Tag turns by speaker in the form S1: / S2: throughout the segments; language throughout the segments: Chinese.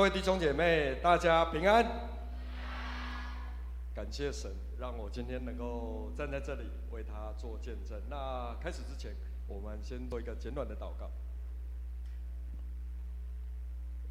S1: 各位弟兄姐妹，大家平安。感谢神，让我今天能够站在这里为他做见证。那开始之前，我们先做一个简短的祷告。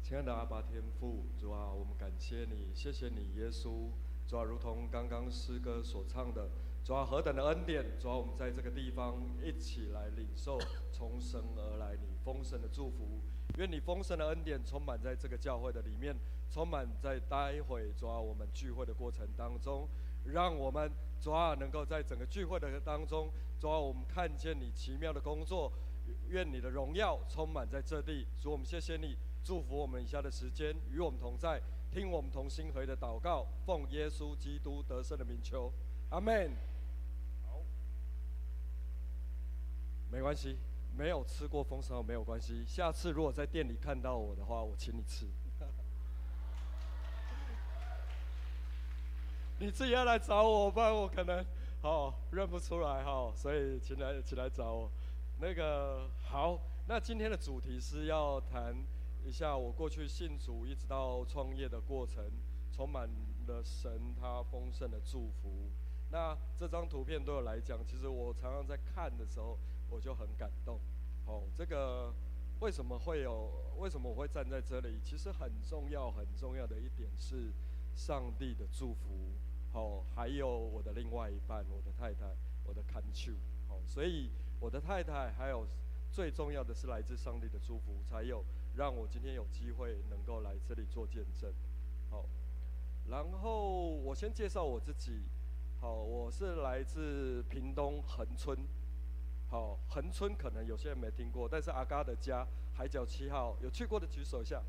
S1: 亲爱的阿爸天父，主啊，我们感谢你，谢谢你，耶稣。主啊，如同刚刚诗歌所唱的，主啊，何等的恩典！主啊，我们在这个地方一起来领受从神而来你丰盛的祝福。愿你丰盛的恩典充满在这个教会的里面，充满在待会主啊我们聚会的过程当中，让我们主啊能够在整个聚会的当中，主啊我们看见你奇妙的工作，愿你的荣耀充满在这地。主我们谢谢你，祝福我们以下的时间与我们同在，听我们同心合的祷告，奉耶稣基督得胜的名求，阿门。没关系。没有吃过丰盛没有关系，下次如果在店里看到我的话，我请你吃。你自己要来找我，不然我可能哦认不出来哈、所以请来请来找我。那个好，那今天的主题是要谈一下我过去信主一直到创业的过程，充满了神他丰盛的祝福。那这张图片对我来讲，其实我常常在看的时候。我就很感动，哦，这个为什么会有？为什么我会站在这里？其实很重要、很重要的一点是上帝的祝福，哦，还有我的另外一半，我的太太，我的看守，哦，所以我的太太还有最重要的是来自上帝的祝福，才有让我今天有机会能够来这里做见证，好，然后我先介绍我自己，好，我是来自屏东恒春。好，恒春可能有些人没听过，但是阿嘎的家海角七号有去过的举手一下。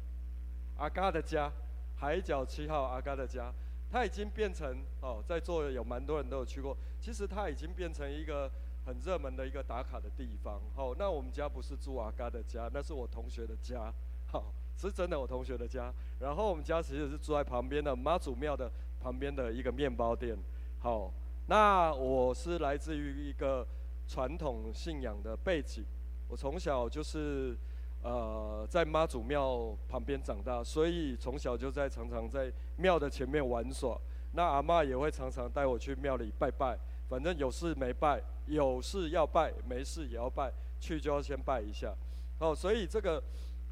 S1: 阿嘎的家，海角七号阿嘎的家，它已经变成哦，在座有蛮多人都有去过。其实它已经变成一个很热门的一个打卡的地方。好，那我们家不是住阿嘎的家，那是我同学的家。好，是真的我同学的家。然后我们家其实是住在旁边的妈祖庙的旁边的一个面包店。好，那我是来自于一个。传统信仰的背景，我从小就是呃在妈祖庙旁边长大，所以从小就在常常在庙的前面玩耍。那阿嬷也会常常带我去庙里拜拜，反正有事没拜，有事要拜，没事也要拜，去就要先拜一下。哦，所以这个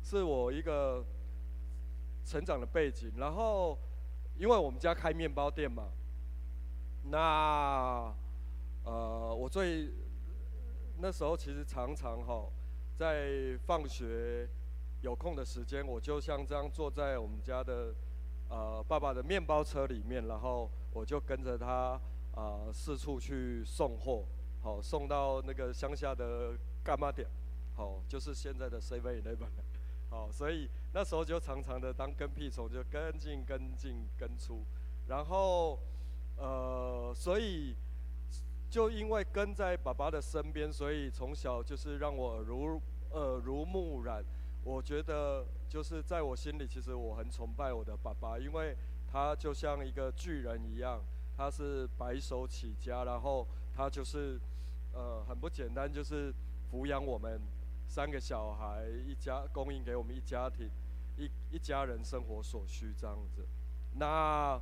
S1: 是我一个成长的背景。然后因为我们家开面包店嘛，那呃我最那时候其实常常哈，在放学有空的时间，我就像这样坐在我们家的呃爸爸的面包车里面，然后我就跟着他啊、呃、四处去送货，好送到那个乡下的干妈店，好就是现在的 Seven Eleven，好所以那时候就常常的当跟屁虫，就跟进跟进跟出，然后呃所以。就因为跟在爸爸的身边，所以从小就是让我耳濡耳濡目染。我觉得就是在我心里，其实我很崇拜我的爸爸，因为他就像一个巨人一样，他是白手起家，然后他就是呃很不简单，就是抚养我们三个小孩一家，供应给我们一家庭一一家人生活所需这样子。那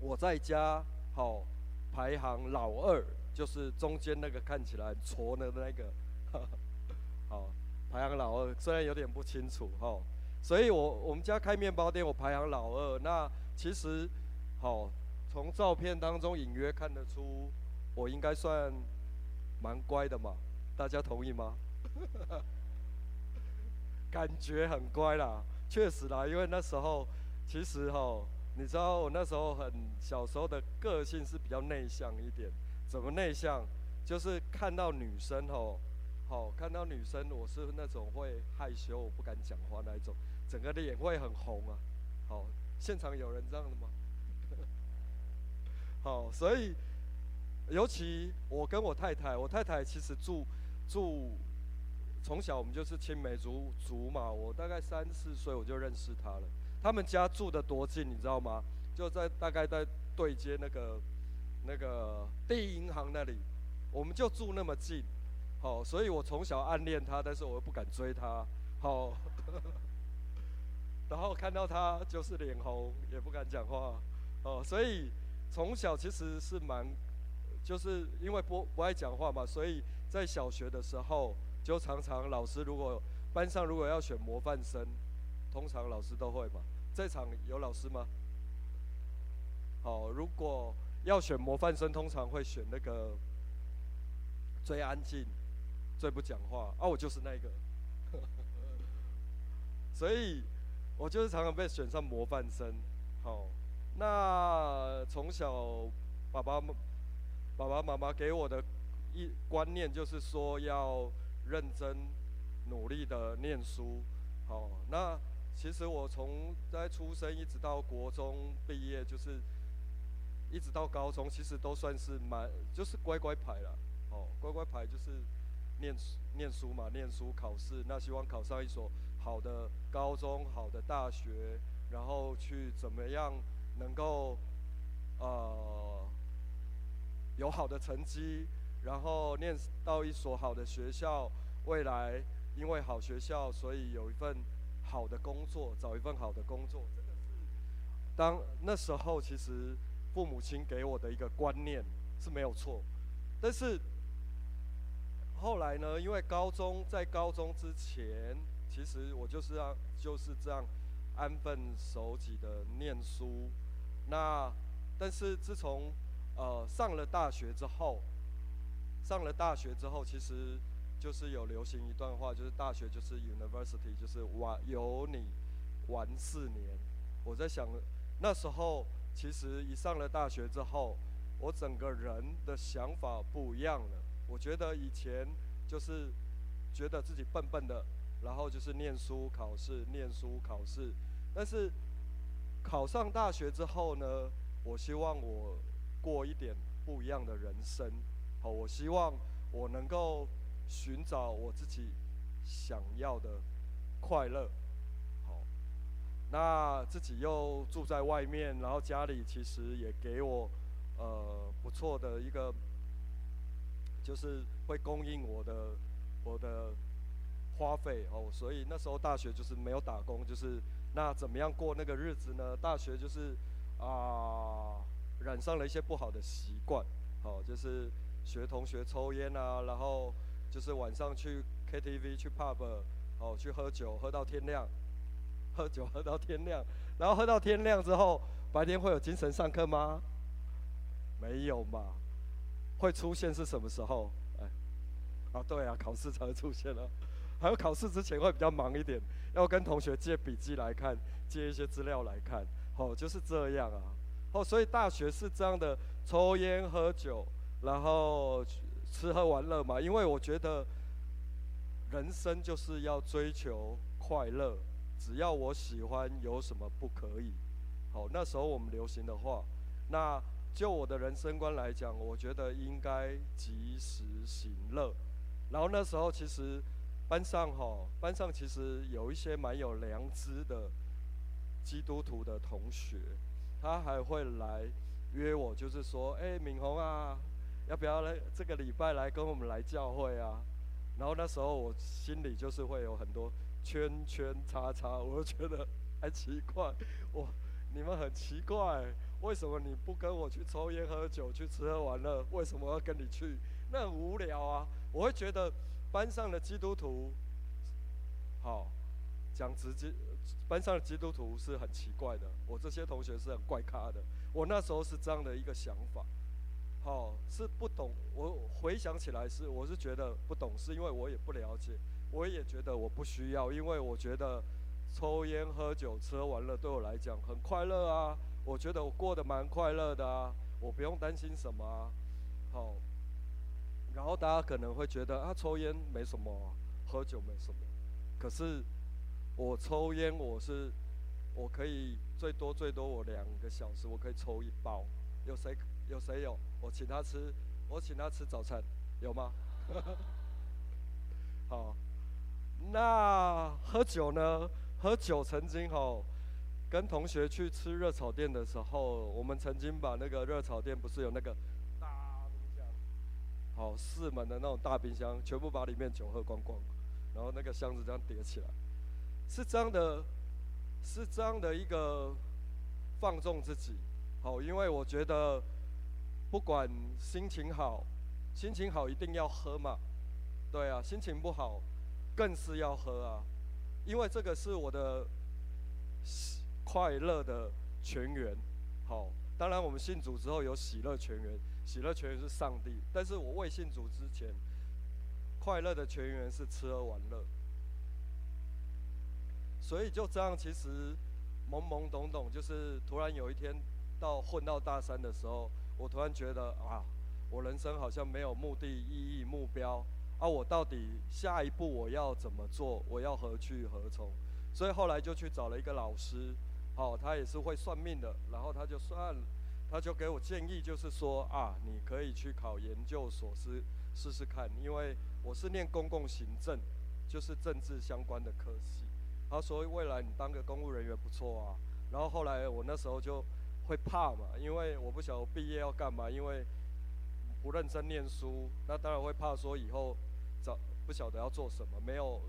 S1: 我在家好。排行老二，就是中间那个看起来矬的那个，好，排行老二，虽然有点不清楚哈，所以我我们家开面包店，我排行老二。那其实，好，从照片当中隐约看得出，我应该算蛮乖的嘛，大家同意吗？感觉很乖啦，确实啦，因为那时候其实哈。你知道我那时候很小时候的个性是比较内向一点，怎么内向？就是看到女生吼，好看到女生，我是那种会害羞，我不敢讲话那一种，整个的脸会很红啊。好，现场有人这样的吗？好，所以尤其我跟我太太，我太太其实住住从小我们就是青梅竹竹嘛，我大概三四岁我就认识她了。他们家住的多近，你知道吗？就在大概在对街那个那个第一银行那里，我们就住那么近，好，所以我从小暗恋他，但是我又不敢追他，好。然后看到他就是脸红，也不敢讲话，哦，所以从小其实是蛮，就是因为不不爱讲话嘛，所以在小学的时候就常常老师如果班上如果要选模范生，通常老师都会嘛。这场有老师吗？好，如果要选模范生，通常会选那个最安静、最不讲话啊，我就是那个。所以，我就是常常被选上模范生。好，那从小爸爸爸爸妈妈给我的一观念就是说要认真努力的念书。好，那其实我从在出生一直到国中毕业，就是一直到高中，其实都算是蛮就是乖乖牌了。哦，乖乖牌就是念念书嘛，念书考试，那希望考上一所。好的高中，好的大学，然后去怎么样能够呃有好的成绩，然后念到一所好的学校，未来因为好学校，所以有一份好的工作，找一份好的工作。这个是当那时候其实父母亲给我的一个观念是没有错，但是后来呢，因为高中在高中之前。其实我就是要就是这样安分守己的念书，那但是自从呃上了大学之后，上了大学之后，其实就是有流行一段话，就是大学就是 university，就是玩有你玩四年。我在想那时候其实一上了大学之后，我整个人的想法不一样了。我觉得以前就是觉得自己笨笨的。然后就是念书考试，念书考试。但是考上大学之后呢，我希望我过一点不一样的人生。好，我希望我能够寻找我自己想要的快乐。好，那自己又住在外面，然后家里其实也给我呃不错的一个，就是会供应我的我的。花费哦，所以那时候大学就是没有打工，就是那怎么样过那个日子呢？大学就是啊、染上了一些不好的习惯，哦，就是学同学抽烟啊，然后就是晚上去 KTV 去 pub，哦，去喝酒喝到天亮，喝酒喝到天亮，然后喝到天亮之后，白天会有精神上课吗？没有嘛，会出现是什么时候？哎，啊对啊，考试才会出现了。还有考试之前会比较忙一点，要跟同学借笔记来看，借一些资料来看，哦，就是这样啊，哦，所以大学是这样的，抽烟喝酒，然后吃喝玩乐嘛。因为我觉得人生就是要追求快乐，只要我喜欢，有什么不可以？好，那时候我们流行的话，那就我的人生观来讲，我觉得应该及时行乐。然后那时候其实。班上哈，班上其实有一些蛮有良知的基督徒的同学，他还会来约我，就是说，哎，敏宏啊，要不要来这个礼拜来跟我们来教会啊？然后那时候我心里就是会有很多圈圈叉叉，我就觉得还奇怪，我你们很奇怪，为什么你不跟我去抽烟喝酒去吃喝玩乐？为什么要跟你去？那很无聊啊，我会觉得。班上的基督徒，好，讲直接，班上的基督徒是很奇怪的。我这些同学是很怪咖的。我那时候是这样的一个想法，好，是不懂。我回想起来是，我是觉得不懂，是因为我也不了解，我也觉得我不需要，因为我觉得抽烟喝酒吃喝玩乐对我来讲很快乐啊。我觉得我过得蛮快乐的啊，我不用担心什么啊，好。然后大家可能会觉得啊，抽烟没什么，喝酒没什么。可是我抽烟，我是我可以最多最多我两个小时我可以抽一包。有谁有谁有？我请他吃，我请他吃早餐，有吗？好，那喝酒呢？喝酒曾经吼跟同学去吃热炒店的时候，我们曾经把那个热炒店不是有那个大冰箱。好，四门的那种大冰箱，全部把里面酒喝光光，然后那个箱子这样叠起来，是这样的是这样的一个放纵自己，好，因为我觉得不管心情好，心情好一定要喝嘛，对啊，心情不好更是要喝啊，因为这个是我的快乐的泉源，好，当然我们信主之后有喜乐泉源，喜乐泉源是上帝，但是我未信主之前，快乐的泉源是吃喝玩乐。所以就这样，其实懵懵懂懂，就是突然有一天到混到大三的时候，我突然觉得啊，我人生好像没有目的、意义、目标啊，我到底下一步我要怎么做？我要何去何从？所以后来就去找了一个老师，好，他也是会算命的，然后他就算，他就给我建议，就是说啊，你可以去考研究所试试试看，因为我是念公共行政，就是政治相关的科系。他说：“未来你当个公务人员不错啊。”然后后来我那时候就会怕嘛，因为我不晓得毕业要干嘛，因为不认真念书，那当然会怕说以后找不晓得要做什么，没有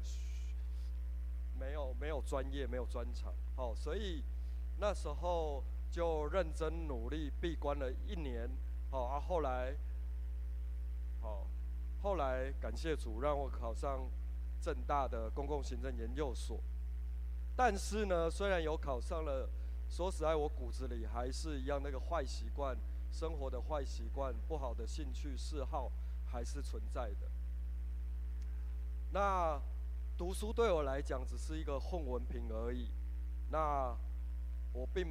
S1: 没有没有专业，没有专长。好，所以那时候就认真努力，闭关了一年。好啊，后来好，后来感谢主让我考上正大的公共行政研究所。但是呢，虽然有考上了，说实在，我骨子里还是一样那个坏习惯，生活的坏习惯，不好的兴趣嗜好还是存在的。那读书对我来讲只是一个混文凭而已。那我并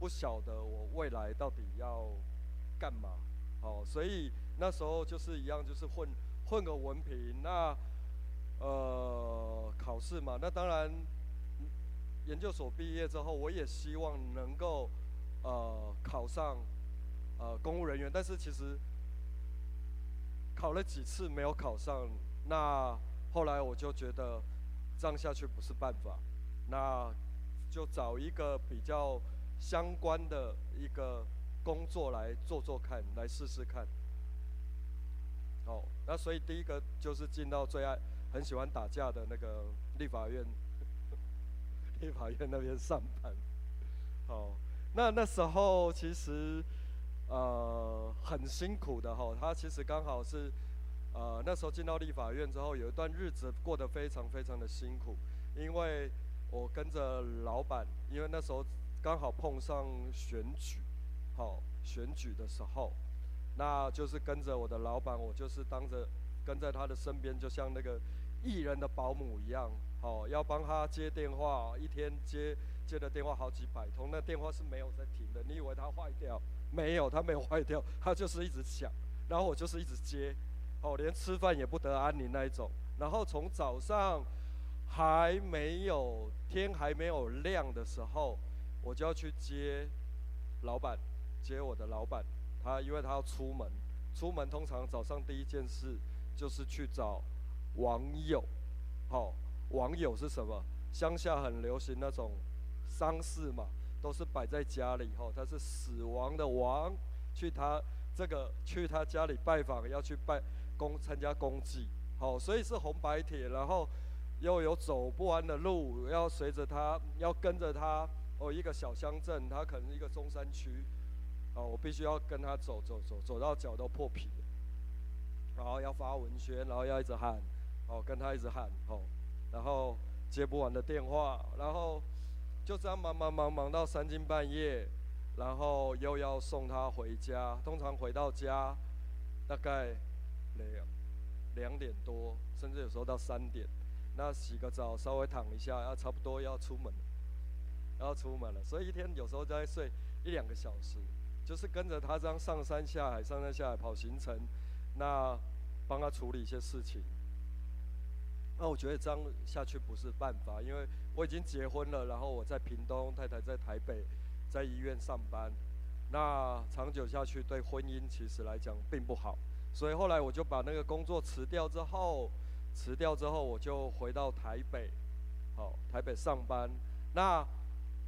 S1: 不晓得我未来到底要干嘛。好，所以那时候就是一样，就是混混个文凭。那呃，考试嘛，那当然。研究所毕业之后，我也希望能够，呃，考上，呃，公务人员。但是其实考了几次没有考上，那后来我就觉得这样下去不是办法，那就找一个比较相关的一个工作来做做看，来试试看。好，那所以第一个就是进到最爱很喜欢打架的那个立法院。立法院那边上班，好，那那时候其实呃很辛苦的哈，他其实刚好是呃那时候进到立法院之后，有一段日子过得非常非常的辛苦，因为我跟着老板，因为那时候刚好碰上选举，好选举的时候，那就是跟着我的老板，我就是当着跟在他的身边，就像那个艺人的保姆一样。哦，要帮他接电话，一天接接的电话好几百通，那电话是没有在停的。你以为他坏掉？没有，他没有坏掉，他就是一直响。然后我就是一直接，哦，连吃饭也不得安宁那一种。然后从早上还没有天还没有亮的时候，我就要去接老板，接我的老板。他因为他要出门，出门通常早上第一件事就是去找网友，好。网友是什么？乡下很流行那种丧事嘛，都是摆在家里吼。他是死亡的亡，去他这个去他家里拜访，要去拜公参加公祭，好，所以是红白帖，然后又有走不完的路，要随着他，要跟着他。哦，一个小乡镇，他可能一个中山区，哦，我必须要跟他走走走，走到脚都破皮，然后要发文宣，然后要一直喊，哦，跟他一直喊，哦。然后接不完的电话，然后就这样忙忙忙忙到三更半夜，然后又要送他回家。通常回到家大概两两点多，甚至有时候到三点。那洗个澡，稍微躺一下，要差不多要出门，要出门了。所以一天有时候在睡一两个小时，就是跟着他这样上山下海，上山下海跑行程，那帮他处理一些事情。那我觉得这样下去不是办法，因为我已经结婚了，然后我在屏东，太太在台北，在医院上班，那长久下去对婚姻其实来讲并不好，所以后来我就把那个工作辞掉之后，辞掉之后我就回到台北，好，台北上班。那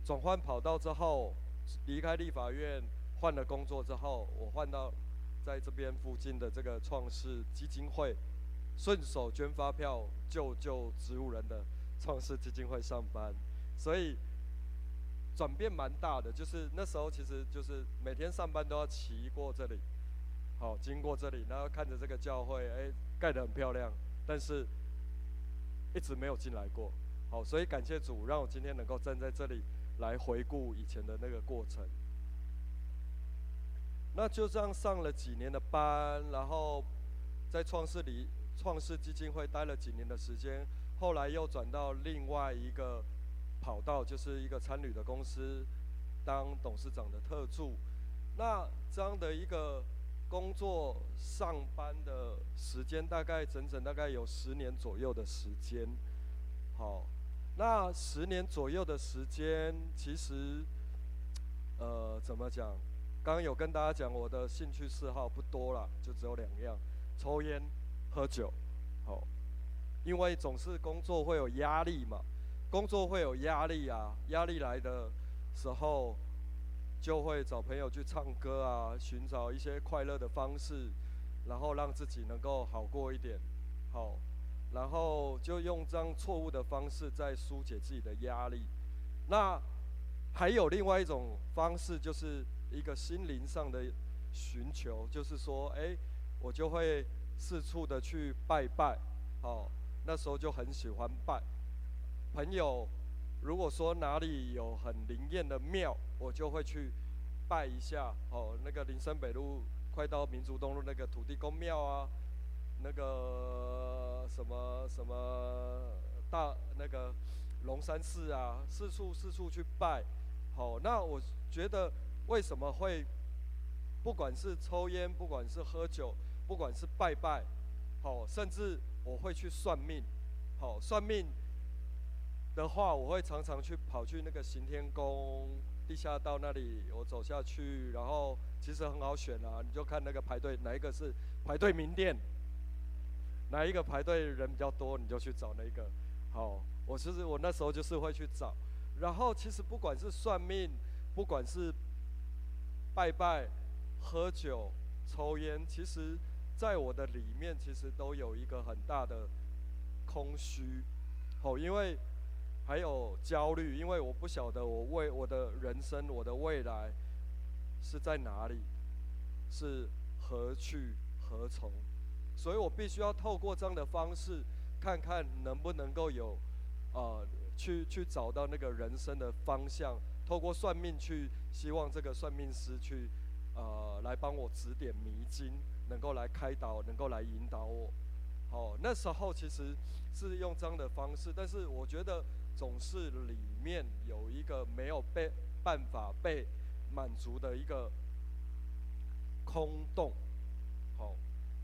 S1: 转换跑道之后，离开立法院，换了工作之后，我换到在这边附近的这个创世基金会。顺手捐发票救救植物人的创世基金会上班，所以转变蛮大的，就是那时候其实就是每天上班都要骑过这里，好，经过这里，然后看着这个教会，哎，盖得很漂亮，但是一直没有进来过，好，所以感谢主，让我今天能够站在这里来回顾以前的那个过程。那就这样上了几年的班，然后在创世里创世基金会待了几年的时间，后来又转到另外一个。跑道就是一个参旅的公司，当董事长的特助。那这样的一个工作上班的时间，大概整整大概有十年左右的时间。好，那十年左右的时间，其实，呃，怎么讲？刚刚有跟大家讲，我的兴趣嗜好不多了，就只有两样：抽烟、喝酒。好，因为总是工作会有压力嘛。工作会有压力啊，压力来的时候，就会找朋友去唱歌啊，寻找一些快乐的方式，然后让自己能够好过一点，好，然后就用这样错误的方式在疏解自己的压力。那还有另外一种方式，就是一个心灵上的寻求，就是说，哎，我就会四处的去拜拜，好，那时候就很喜欢拜。朋友，如果说哪里有很灵验的庙，我就会去拜一下。哦，那个林森北路快到民族东路那个土地公庙啊，那个什么什么大那个龙山寺啊，四处四处去拜。好，那我觉得为什么会，不管是抽烟，不管是喝酒，不管是拜拜，好，甚至我会去算命。好，算命。的话，我会常常去跑去那个行天宫地下道那里，我走下去，然后其实很好选啊，你就看那个排队哪一个是排队名店，哪一个排队人比较多，你就去找那个。好，我其实我那时候就是会去找，然后其实不管是算命，不管是拜拜、喝酒、抽烟，其实在我的里面其实都有一个很大的空虚。好，因为。还有焦虑，因为我不晓得我为我的人生、我的未来是在哪里，是何去何从，所以我必须要透过这样的方式，看看能不能够有，呃，去去找到那个人生的方向。透过算命去，希望这个算命师去，呃，来帮我指点迷津，能够来开导，能够来引导我。好，那时候其实是用这样的方式，但是我觉得。总是里面有一个没有被办法被满足的一个空洞。好，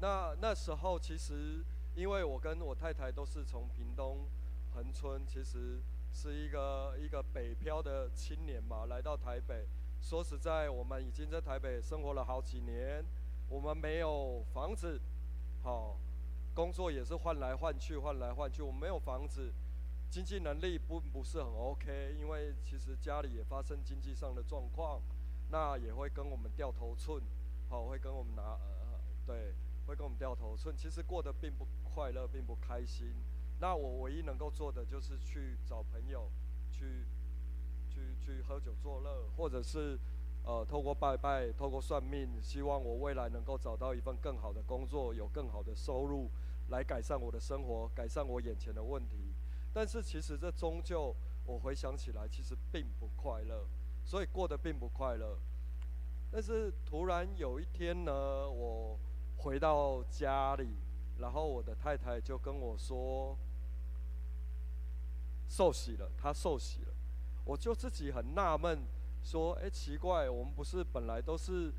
S1: 那那时候其实因为我跟我太太都是从屏东恒村，其实是一个一个北漂的青年嘛，来到台北。说实在，我们已经在台北生活了好几年，我们没有房子，好，工作也是换来换去，换来换去，我们没有房子。经济能力不不是很 OK，因为其实家里也发生经济上的状况，那也会跟我们掉头寸，好，会跟我们拿，呃，对，会跟我们掉头寸。其实过得并不快乐，并不开心。那我唯一能够做的就是去找朋友，去，去去喝酒作乐，或者是，呃，透过拜拜，透过算命，希望我未来能够找到一份更好的工作，有更好的收入，来改善我的生活，改善我眼前的问题。但是其实这终究，我回想起来，其实并不快乐，所以过得并不快乐。但是突然有一天呢，我回到家里，然后我的太太就跟我说，受洗了，她受洗了。我就自己很纳闷，说，哎，奇怪，我们不是本来都是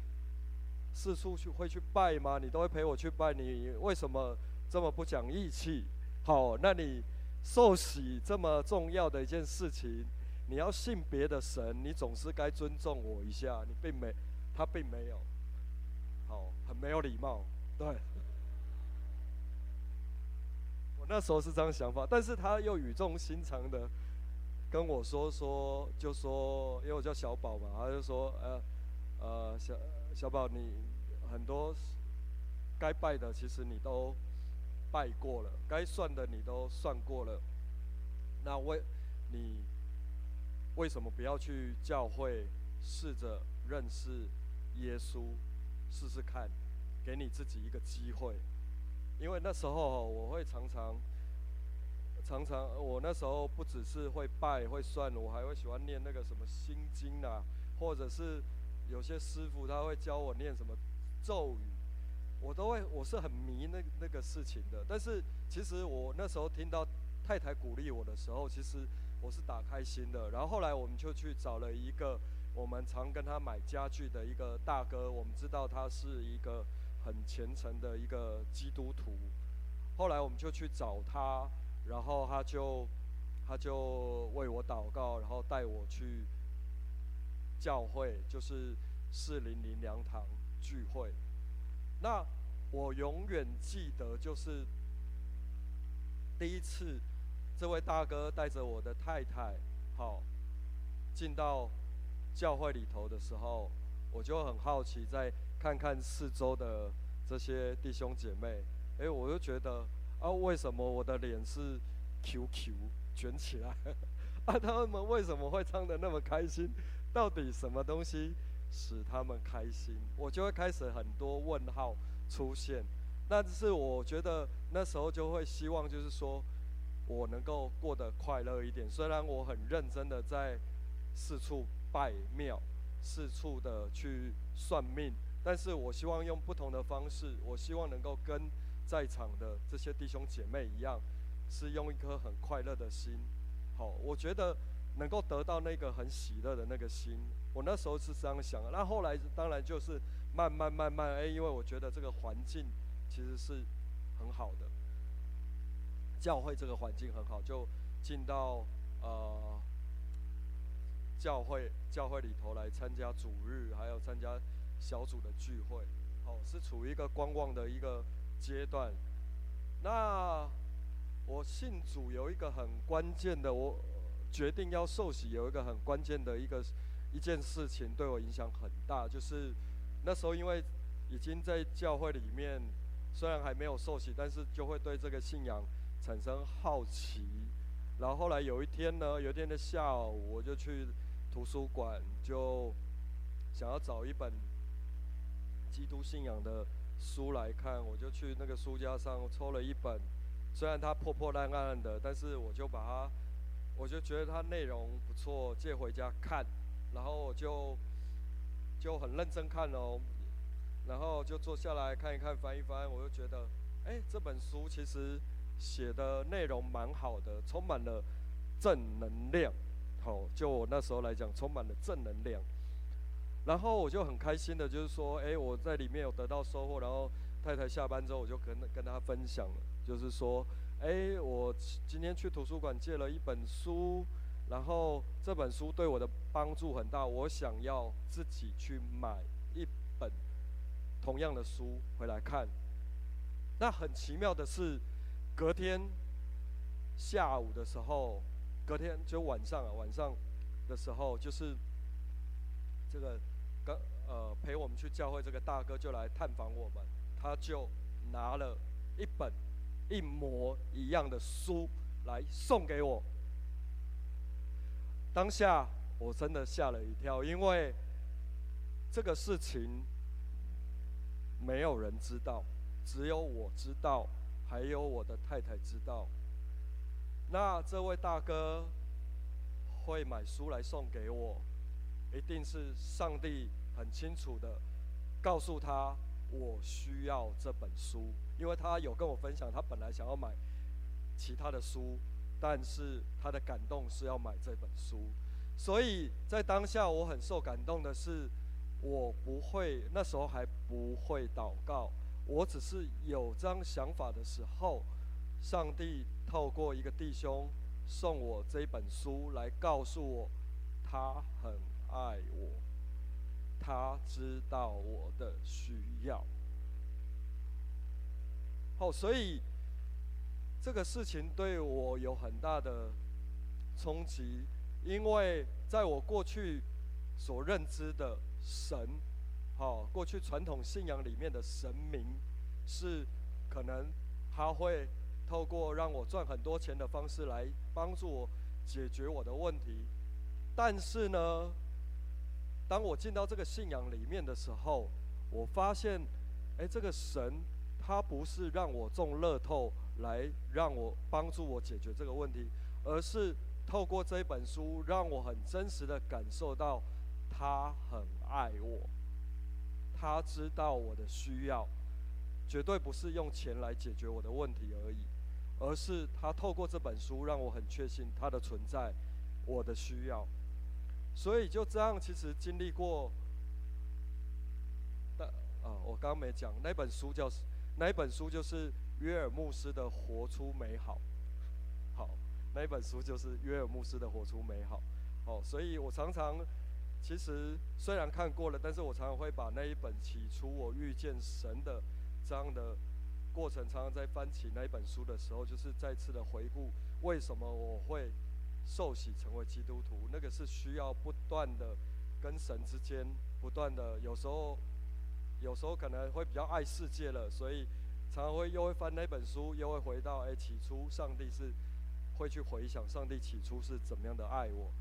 S1: 四处去会去拜吗？你都会陪我去拜，你为什么这么不讲义气？好，那你。受洗这么重要的一件事情，你要信别的神，你总是该尊重我一下。你并没，他并没有，好，很没有礼貌。对，我那时候是这样想法，但是他又语重心长的跟我说说，就说，因为我叫小宝嘛，他就说，呃，呃，小小宝，你很多该拜的，其实你都。拜过了，该算的你都算过了，那为你为什么不要去教会试着认识耶稣，试试看，给你自己一个机会？因为那时候我会常常。常常，我那时候不只是会拜会算，我还会喜欢念那个什么心经啊，或者是有些师傅他会教我念什么咒语，我都会，我是很迷那那个事情的。但是其实我那时候听到太太鼓励我的时候，其实我是打开心的。然后后来我们就去找了一个我们常跟他买家具的一个大哥，我们知道他是一个很虔诚的一个基督徒。后来我们就去找他。然后他就，他就为我祷告，然后带我去教会，就是四零零粮堂聚会。那我永远记得，就是第一次，这位大哥带着我的太太，好，进到教会里头的时候，我就很好奇，再看看四周的这些弟兄姐妹，哎，我就觉得。啊，为什么我的脸是 QQ 卷起来？啊，他们为什么会唱得那么开心？到底什么东西使他们开心？我就会开始很多问号出现。但是我觉得那时候就会希望，就是说我能够过得快乐一点。虽然我很认真的在四处拜庙，四处的去算命，但是我希望用不同的方式，我希望能够跟。在场的这些弟兄姐妹一样，是用一颗很快乐的心。好，我觉得能够得到那个很喜乐的那个心。我那时候是这样想的。那后来当然就是慢慢慢慢，哎，因为我觉得这个环境其实是很好的，教会这个环境很好，就进到呃教会教会里头来参加主日，还有参加小组的聚会。好，是处于一个观望的一个。阶段，那我信主有一个很关键的，我决定要受洗有一个很关键的一个一件事情对我影响很大，就是那时候因为已经在教会里面，虽然还没有受洗，但是就会对这个信仰产生好奇。然后后来有一天呢，有一天的下午，我就去图书馆，就想要找一本基督信仰的。书来看，我就去那个书架上抽了一本，虽然它破破烂烂的，但是我就把它，我就觉得它内容不错，借回家看，然后我就就很认真看哦，然后就坐下来看一看，翻一翻，我就觉得，哎，这本书其实写的内容蛮好的，充满了正能量，好，就我那时候来讲，充满了正能量。然后我就很开心的，就是说，哎，我在里面有得到收获。然后太太下班之后，我就跟跟她分享了，就是说，哎，我今天去图书馆借了一本书，然后这本书对我的帮助很大，我想要自己去买一本同样的书回来看。那很奇妙的是，隔天下午的时候，隔天就晚上啊，晚上的时候，就是这个。跟呃陪我们去教会这个大哥就来探访我们，他就拿了一本一模一样的书来送给我。当下我真的吓了一跳，因为这个事情没有人知道，只有我知道，还有我的太太知道。那这位大哥会买书来送给我。一定是上帝很清楚的告诉他，我需要这本书，因为他有跟我分享，他本来想要买其他的书，但是他的感动是要买这本书，所以在当下我很受感动的是，我不会那时候还不会祷告，我只是有这样想法的时候，上帝透过一个弟兄送我这本书来告诉我，他很。爱我，他知道我的需要。好，所以这个事情对我有很大的冲击，因为在我过去所认知的神，好，过去传统信仰里面的神明，是可能他会透过让我赚很多钱的方式来帮助我解决我的问题。但是呢，当我进到这个信仰里面的时候，我发现，哎，这个神他不是让我中乐透来让我帮助我解决这个问题，而是透过这本书，让我很真实的感受到他很爱我，他知道我的需要，绝对不是用钱来解决我的问题而已，而是他透过这本书让我很确信他的存在，我的需要。所以就这样，其实经历过，但啊，我刚刚没讲那本书叫，那本书就是约尔牧师的《活出美好》。好，那本书就是约尔牧师的《活出美好》。好，所以我常常，其实虽然看过了，但是我常常会把那一本起初我遇见神的这样的过程，常常在翻起那一本书的时候，就是再次的回顾为什么我会。受洗成为基督徒，那个是需要不断的跟神之间不断的，有时候有时候可能会比较爱世界了，所以常常会又会翻那本书，又会回到哎，起初上帝是会去回想上帝起初是怎么样的爱我，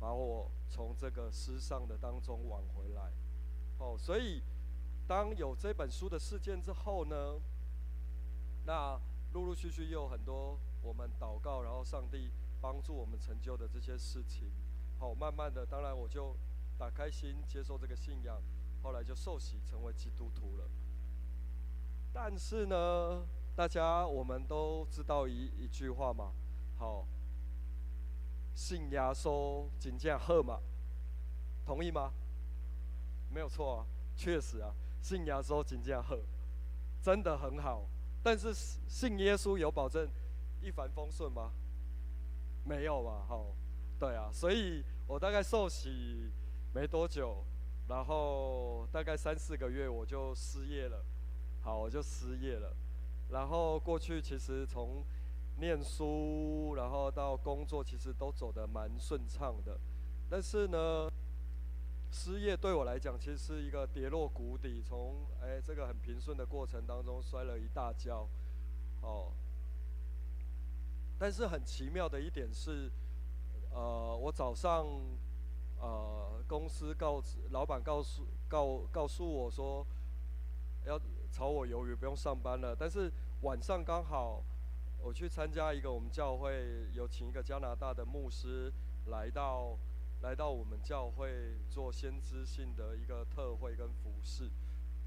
S1: 把我从这个失丧的当中挽回来。哦，所以当有这本书的事件之后呢，那陆陆续续又有很多我们祷告，然后上帝。帮助我们成就的这些事情，好，慢慢的，当然我就打开心接受这个信仰，后来就受洗成为基督徒了。但是呢，大家我们都知道一一句话嘛，好，信耶稣真正好嘛，同意吗？没有错啊，确实啊，信耶稣真正好，真的很好。但是信耶稣有保证一帆风顺吗？没有吧，好，对啊，所以我大概受洗没多久，然后大概三四个月我就失业了，好，我就失业了，然后过去其实从念书，然后到工作，其实都走得蛮顺畅的，但是呢，失业对我来讲其实是一个跌落谷底，从哎这个很平顺的过程当中摔了一大跤，哦。但是很奇妙的一点是，呃，我早上，呃，公司告知老板告诉告告诉我说，要炒我鱿鱼不用上班了。但是晚上刚好我去参加一个我们教会有请一个加拿大的牧师来到来到我们教会做先知性的一个特会跟服事，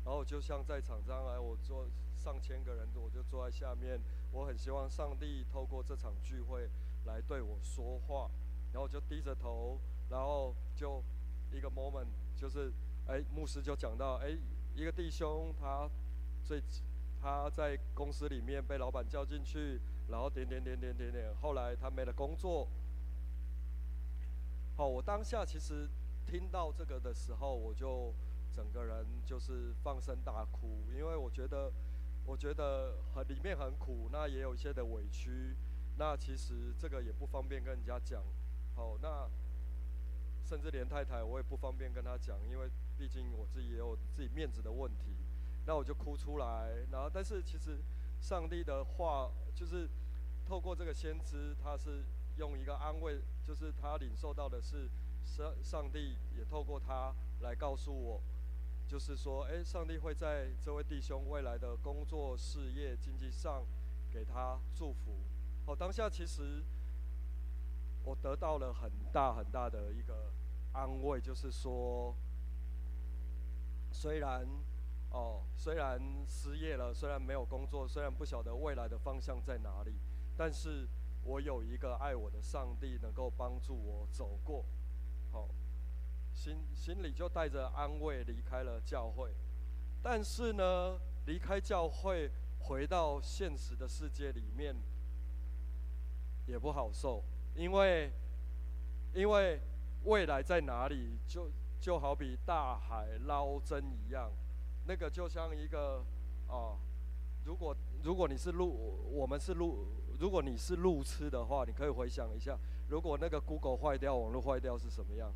S1: 然后就像在场这样来我做。上千个人，我就坐在下面。我很希望上帝透过这场聚会来对我说话，然后就低着头，然后就一个 moment，就是哎，牧师就讲到哎，一个弟兄他最他在公司里面被老板叫进去，然后点点点点点点，后来他没了工作。好，我当下其实听到这个的时候，我就整个人就是放声大哭，因为我觉得。我觉得很里面很苦，那也有一些的委屈，那其实这个也不方便跟人家讲。好，那甚至连太太我也不方便跟她讲，因为毕竟我自己也有自己面子的问题。那我就哭出来，然后但是其实上帝的话就是透过这个先知，他是用一个安慰，就是他领受到的是上上帝也透过他来告诉我。就是说，哎，上帝会在这位弟兄未来的工作、事业、经济上给他祝福。好，当下其实我得到了很大很大的一个安慰，就是说，虽然哦，虽然失业了，虽然没有工作，虽然不晓得未来的方向在哪里，但是我有一个爱我的上帝，能够帮助我走过。心心里就带着安慰离开了教会，但是呢，离开教会回到现实的世界里面也不好受，因为因为未来在哪里，就就好比大海捞针一样，那个就像一个哦，如果如果你是路，我们是路，如果你是路痴的话，你可以回想一下，如果那个 Google 坏掉，网络坏掉是什么样。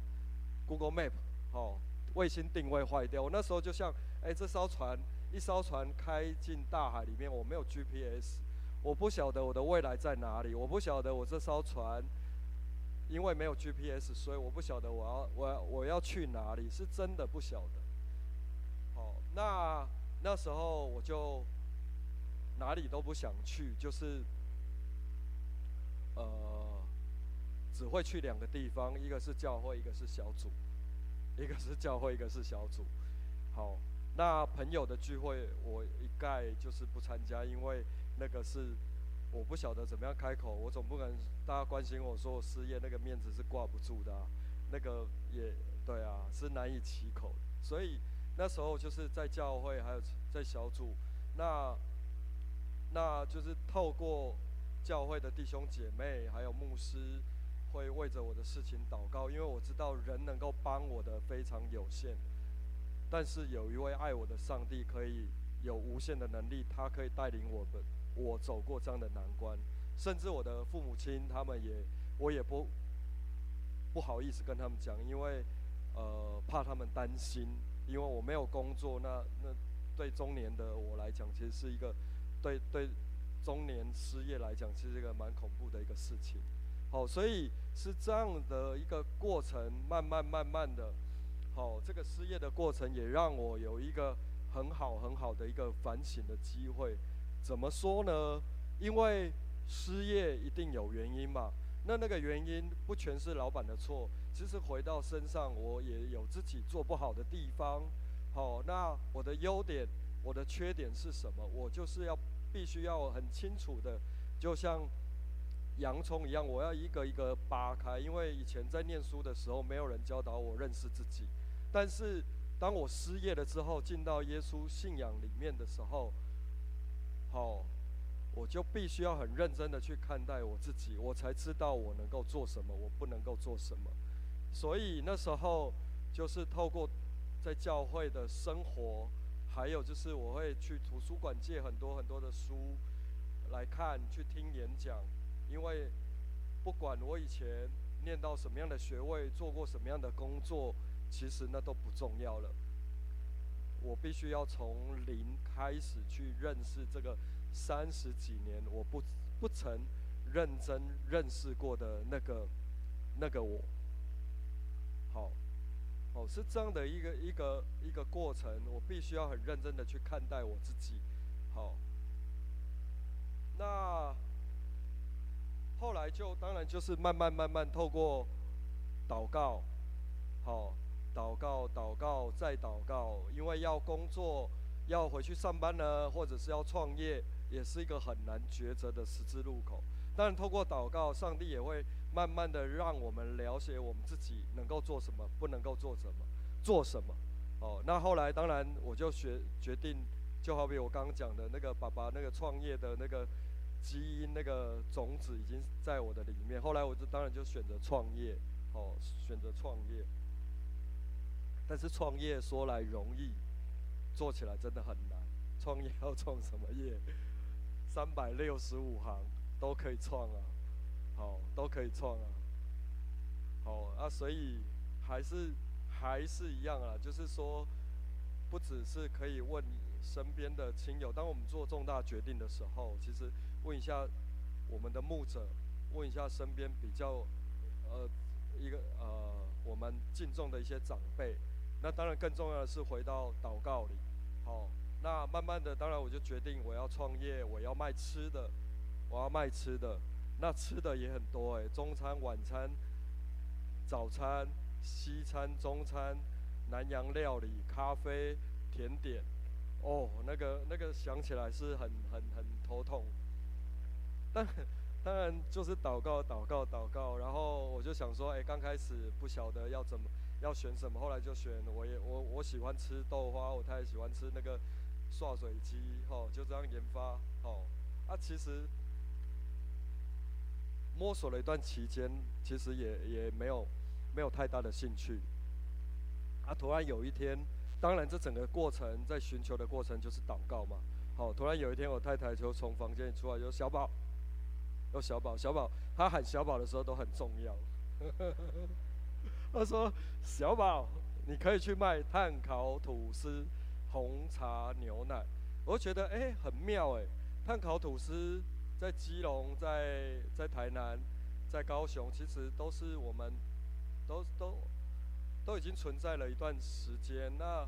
S1: ？Google Map，哦，卫星定位坏掉。我那时候就像，哎，这艘船，一艘船开进大海里面，我没有 GPS，我不晓得我的未来在哪里，我不晓得我这艘船因为没有 GPS，所以我不晓得我要我要我要去哪里，是真的不晓得。好，那那时候我就哪里都不想去，就是呃，只会去两个地方，一个是教会，一个是小组，一个是教会，一个是小组。好，那朋友的聚会我一概就是不参加，因为那个是。我不晓得怎么样开口，我总不能大家关心我说我失业，那个面子是挂不住的，那个也对啊，是难以启口。所以那时候就是在教会，还有在小组，那那就是透过教会的弟兄姐妹，还有牧师，会为着我的事情祷告，因为我知道人能够帮我的非常有限，但是有一位爱我的上帝可以有无限的能力，他可以带领我们。我走过这样的难关，甚至我的父母亲他们也，我也不不好意思跟他们讲，因为呃怕他们担心，因为我没有工作，那那对中年的我来讲，其实是一个对对中年失业来讲，其实是一个蛮恐怖的一个事情。好，所以是这样的一个过程，慢慢慢慢的，好，这个失业的过程也让我有一个很好很好的一个反省的机会。怎么说呢？因为失业一定有原因嘛。那那个原因不全是老板的错，其实回到身上，我也有自己做不好的地方。好，那我的优点、我的缺点是什么？我就是要必须要很清楚的，就像洋葱一样，我要一个一个扒开。因为以前在念书的时候，没有人教导我认识自己。但是当我失业了之后，进到耶稣信仰里面的时候，好，我就必须要很认真的去看待我自己，我才知道我能够做什么，我不能够做什么。所以那时候就是透过在教会的生活，还有就是我会去图书馆借很多很多的书来看，去听演讲。因为不管我以前念到什么样的学位，做过什么样的工作，其实那都不重要了。我必须要从零开始去认识这个三十几年我不不曾认真认识过的那个那个我。好，哦，是这样的一个一个一个过程，我必须要很认真的去看待我自己。好，那后来就当然就是慢慢慢慢透过祷告，好。祷告，祷告，再祷告，因为要工作，要回去上班呢，或者是要创业，也是一个很难抉择的十字路口。但透过祷告，上帝也会慢慢的让我们了解我们自己能够做什么，不能够做什么，做什么。哦，那后来当然我就决决定，就好比我刚刚讲的那个爸爸那个创业的那个基因那个种子已经在我的里面。后来我就当然就选择创业，哦，选择创业。但是创业说来容易，做起来真的很难。创业要创什么业？三百六十五行都可以创啊，好，都可以创啊。好啊，所以还是还是一样啊，就是说，不只是可以问你身边的亲友，当我们做重大决定的时候，其实问一下我们的牧者，问一下身边比较呃一个呃我们敬重的一些长辈。那当然，更重要的是回到祷告里。好，那慢慢的，当然我就决定我要创业，我要卖吃的，我要卖吃的。那吃的也很多诶，中餐、晚餐、早餐、西餐、中餐、南洋料理、咖啡、甜点。哦，那个那个想起来是很很很头痛。当然 当然就是祷告、祷告、祷告。然后我就想说，哎，刚开始不晓得要怎么。要选什么？后来就选我也我我喜欢吃豆花，我太太喜欢吃那个涮水鸡，吼，就这样研发，吼。啊，其实摸索了一段期间，其实也也没有没有太大的兴趣。啊，突然有一天，当然这整个过程在寻求的过程就是祷告嘛，好，突然有一天我太太就从房间里出来，就说小宝，有小宝，小宝，他喊小宝的时候都很重要。他说：“小宝，你可以去卖炭烤吐司、红茶牛奶。”我觉得哎，很妙哎。炭烤吐司在基隆，在在台南，在高雄，其实都是我们都都都已经存在了一段时间。那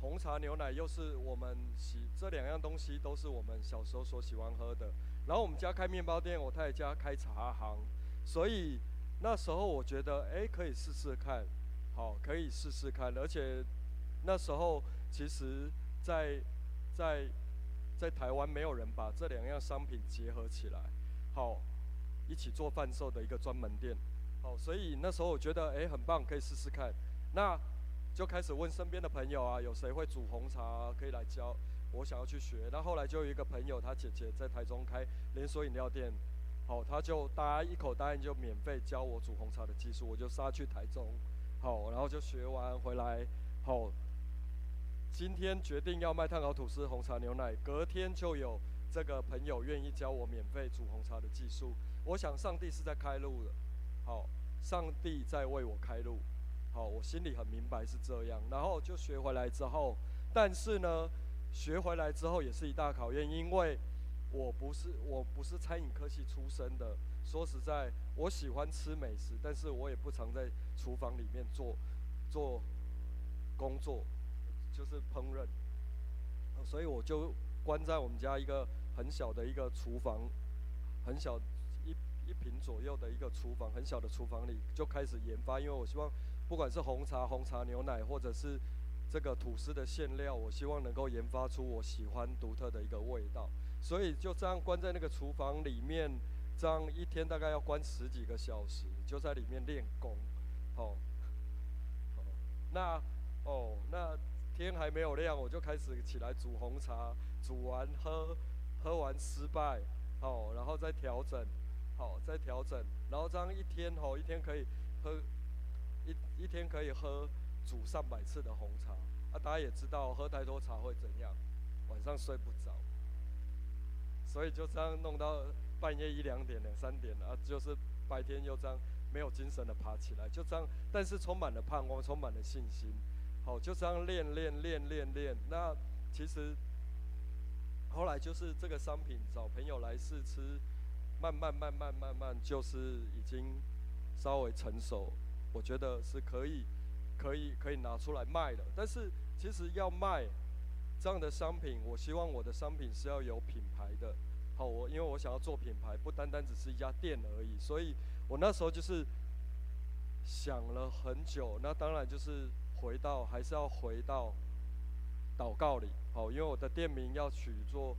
S1: 红茶牛奶又是我们喜这两样东西都是我们小时候所喜欢喝的。然后我们家开面包店，我太太家开茶行，所以那时候我觉得，哎，可以试试看，好，可以试试看。而且那时候其实在，在在台湾没有人把这两样商品结合起来，好，一起做贩售的一个专门店，好，所以那时候我觉得，哎，很棒，可以试试看。那就开始问身边的朋友啊，有谁会煮红茶，可以来教。我想要去学，那后来就有一个朋友，他姐姐在台中开连锁饮料店，好，他就答一口答应，就免费教我煮红茶的技术，我就杀去台中，好，然后就学完回来，好，今天决定要卖炭烤吐司、红茶牛奶，隔天就有这个朋友愿意教我免费煮红茶的技术，我想上帝是在开路的，好，上帝在为我开路，好，我心里很明白是这样，然后就学回来之后，但是呢。学回来之后也是一大考验，因为我不是我不是餐饮科系出身的。说实在，我喜欢吃美食，但是我也不常在厨房里面做做工作，就是烹饪。所以我就关在我们家一个很小的一个厨房，很小一一平左右的一个厨房，很小的厨房里就开始研发，因为我希望不管是红茶、红茶牛奶，或者是这个吐司的馅料，我希望能够研发出我喜欢独特的一个味道，所以就这样关在那个厨房里面，这样一天大概要关十几个小时，就在里面练功，哦，哦，那哦，那天还没有亮，我就开始起来煮红茶，煮完喝，喝完失败，哦，然后再调整，好，再调整，然后这样一天哦，一天可以喝，一一天可以喝。煮上百次的红茶，啊，大家也知道喝太多茶会怎样，晚上睡不着，所以就这样弄到半夜一两点、两三点啊，就是白天又这样没有精神的爬起来，就这样，但是充满了盼望，充满了信心，好，就这样练练练练练。那其实后来就是这个商品找朋友来试吃，慢慢慢慢慢慢就是已经稍微成熟，我觉得是可以。可以可以拿出来卖的，但是其实要卖这样的商品，我希望我的商品是要有品牌的。好，我因为我想要做品牌，不单单只是一家店而已，所以我那时候就是想了很久。那当然就是回到还是要回到祷告里。好，因为我的店名要取做，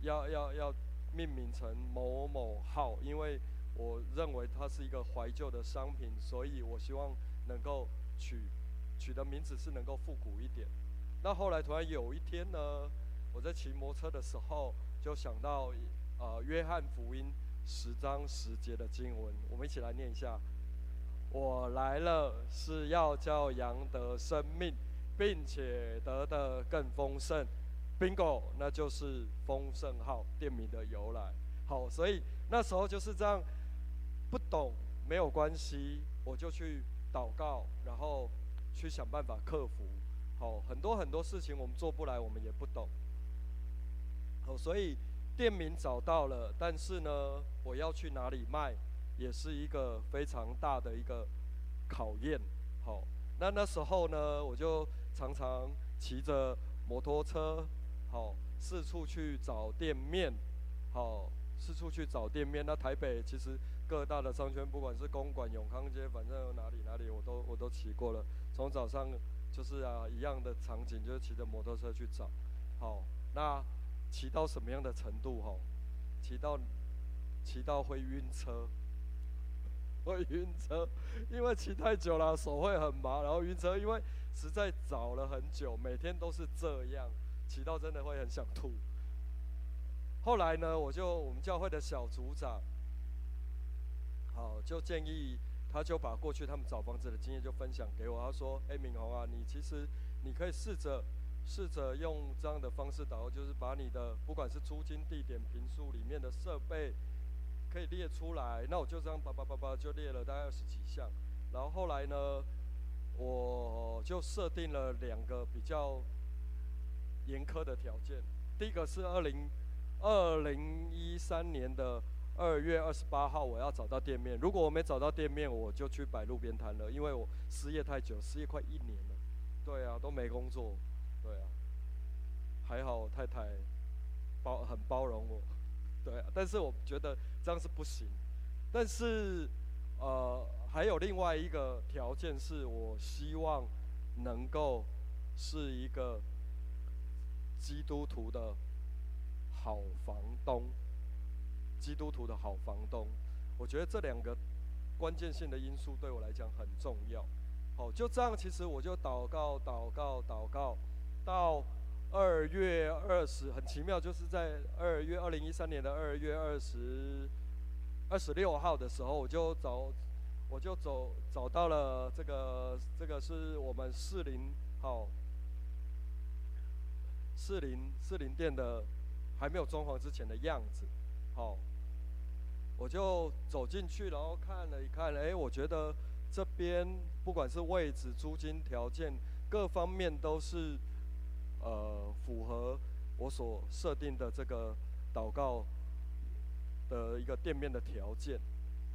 S1: 要要要命名成某某号，因为我认为它是一个怀旧的商品，所以我希望能够取。取的名字是能够复古一点。那后来突然有一天呢，我在骑摩托车的时候，就想到呃约翰福音十章十节的经文，我们一起来念一下。我来了是要叫羊得生命，并且得的更丰盛。Bingo，那就是丰盛号店名的由来。好，所以那时候就是这样，不懂没有关系，我就去祷告，然后。去想办法克服，好，很多很多事情我们做不来，我们也不懂，好，所以店名找到了，但是呢，我要去哪里卖，也是一个非常大的一个考验，好，那那时候呢，我就常常骑着摩托车，好，四处去找店面，好，四处去找店面。那台北其实各大的商圈，不管是公馆、永康街，反正哪里哪里我都我都骑过了。从早上就是啊一样的场景，就是骑着摩托车去找，好，那骑到什么样的程度哈？骑到骑到会晕车，会晕车，因为骑太久了，手会很麻，然后晕车，因为实在找了很久，每天都是这样，骑到真的会很想吐。后来呢，我就我们教会的小组长，好，就建议。他就把过去他们找房子的经验就分享给我。他说：“哎，敏宏啊，你其实你可以试着试着用这样的方式导，就是把你的不管是租金地点、坪数里面的设备可以列出来。那我就这样叭叭叭叭就列了大概二十几项。然后后来呢，我就设定了两个比较严苛的条件。第一个是二零二零一三年的二月二十八号我要找到店面。如果我没找到店面，我就去摆路边摊了，因为我失业太久，失业快一年了。对啊，都没工作。对啊，还好太太包很包容我。对啊，但是我觉得这样是不行。但是呃，还有另外一个条件是，我希望能够是一个基督徒的好房东。基督徒的好房东，我觉得这两个关键性的因素对我来讲很重要。好，就这样，其实我就祷告、祷告、祷告，到二月二十，很奇妙，就是在二月二零一三年的二月二十二十六号的时候，我就找，我就走找到了这个，这个是我们士林好，士林士林店的还没有装潢之前的样子，好。我就走进去，然后看了一看，哎，我觉得这边不管是位置、租金条件各方面都是，呃，符合我所设定的这个祷告的一个店面的条件。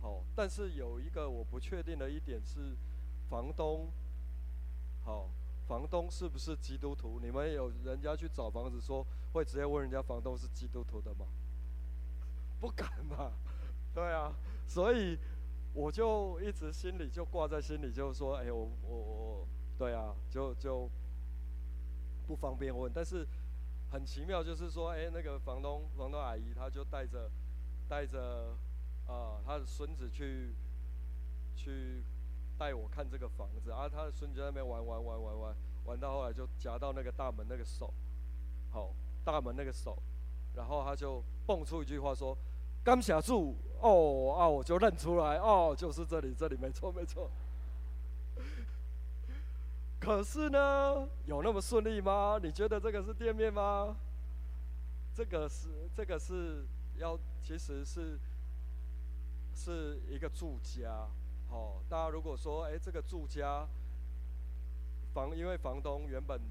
S1: 好，但是有一个我不确定的一点是，房东，好，房东是不是基督徒？你们有人家去找房子说会直接问人家房东是基督徒的吗？不敢吧？对啊，所以我就一直心里就挂在心里，就说，哎，我我我，对啊，就就不方便问。但是很奇妙，就是说，哎，那个房东房东阿姨，她就带着带着啊，她的孙子去去带我看这个房子，啊，她的孙子在那边玩玩玩玩玩，玩到后来就夹到那个大门那个手，好，大门那个手，然后他就蹦出一句话说。刚下住哦啊，我就认出来哦，就是这里，这里没错没错。可是呢，有那么顺利吗？你觉得这个是店面吗？这个是这个是要，其实是是一个住家。好，大家如果说，哎，这个住家房，因为房东原本